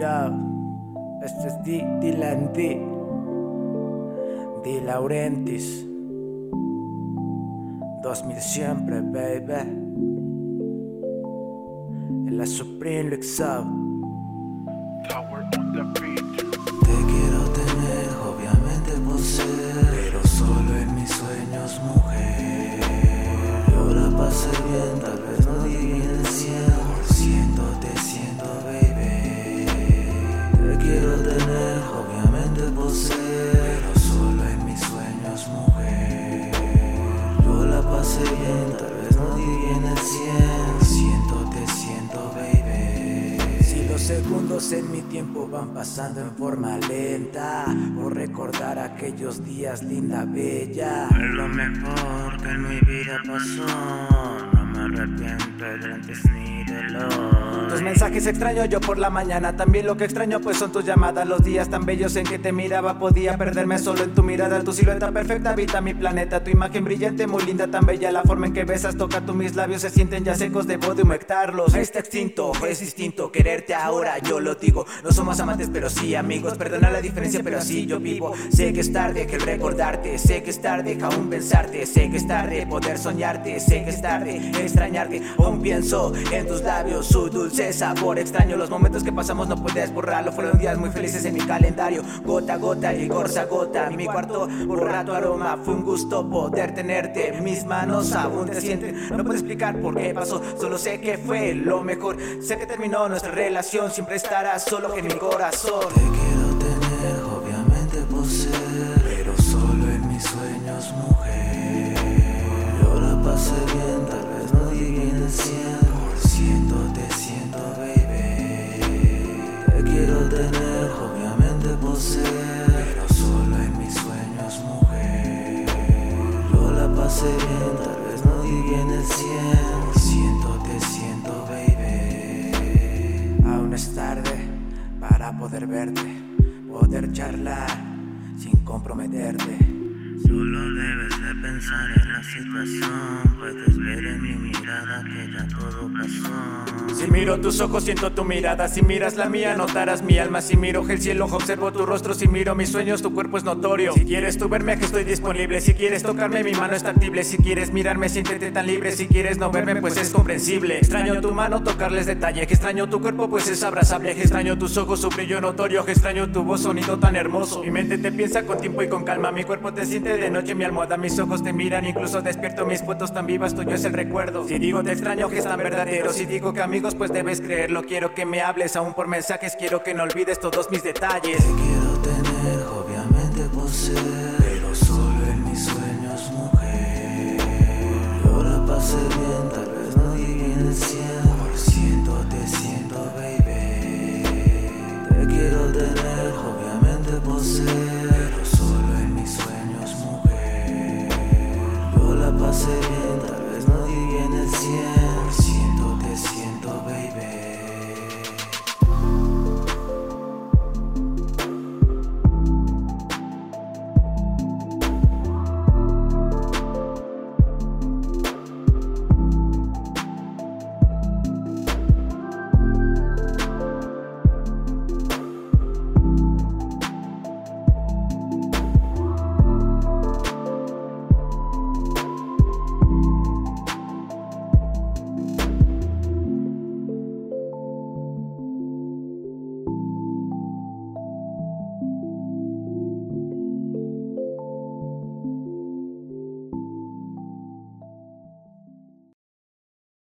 Ya, este es Di, Dylan D. Di Laurentis. 2000 siempre, baby. En la Supreme Luxab. Tower on the beat. Te quiero Yo la pasé bien, tal vez no llegué al 100%, te siento, baby. Si los segundos en mi tiempo van pasando en forma lenta, por recordar aquellos días, linda, bella. Lo mejor que en mi vida pasó, no me arrepiento de antes ni Tus mensajes extraño yo por la mañana, también lo que extraño pues son tus llamadas, los días tan bellos en que te miraba podía perderme solo en tu mirada, tu silueta perfecta habita mi planeta, tu imagen brillante muy linda, tan bella la forma en que besas, toca tú mis labios se sienten ya secos, debo de humectarlos. Está extinto, es distinto, quererte ahora yo lo digo, no somos amantes pero sí amigos, perdona la diferencia pero así yo vivo, sé que es tarde que recordarte, sé que es tarde que aún pensarte, sé que es tarde poder soñarte, sé que es tarde extrañarte, aún pienso en tus labios, su dulce sabor. Extraño, los momentos que pasamos no puedes borrarlo, fueron días muy felices en mi calendario, gota a gota y gorza a gota, mi cuarto borra tu aroma, fue un gusto poder tenerte, mis manos aún te sienten, no puedo explicar por qué pasó, solo sé que fue lo mejor, sé que terminó nuestra relación, siempre estarás solo en mi corazón. Bien, tal vez no llegué al 100%, te siento, baby. Aún es tarde para poder verte, poder charlar sin comprometerte. Puedes ver en mi mirada que ya todo pasó. Si miro tus ojos siento tu mirada, si miras la mía notarás mi alma, si miro el cielo observo tu rostro, si miro mis sueños tu cuerpo es notorio. Si quieres tú verme que estoy disponible, si quieres tocarme mi mano es tactible, si quieres mirarme siéntete tan libre, si quieres no verme pues es comprensible. Extraño tu mano tocarles detalle, que extraño tu cuerpo pues es abrazable, que extraño tus ojos su brillo notorio, que extraño tu voz sonido tan hermoso. Mi mente te piensa con tiempo y con calma, mi cuerpo te siente de noche, mi almohada, mis ojos te miran, incluso despierto mis fotos tan vivas, tuyo es el recuerdo. Si digo te extraño que es tan verdadero, si digo que amigos pues debes creerlo, quiero que me hables aún por mensajes, quiero que no olvides todos mis detalles. Te quiero tener, obviamente pues poseer, pero solo en mis sueños, mujer. Yo la pasé bien, tal vez no llegué en el te siento, baby. Te quiero tener, obviamente pues poseer. say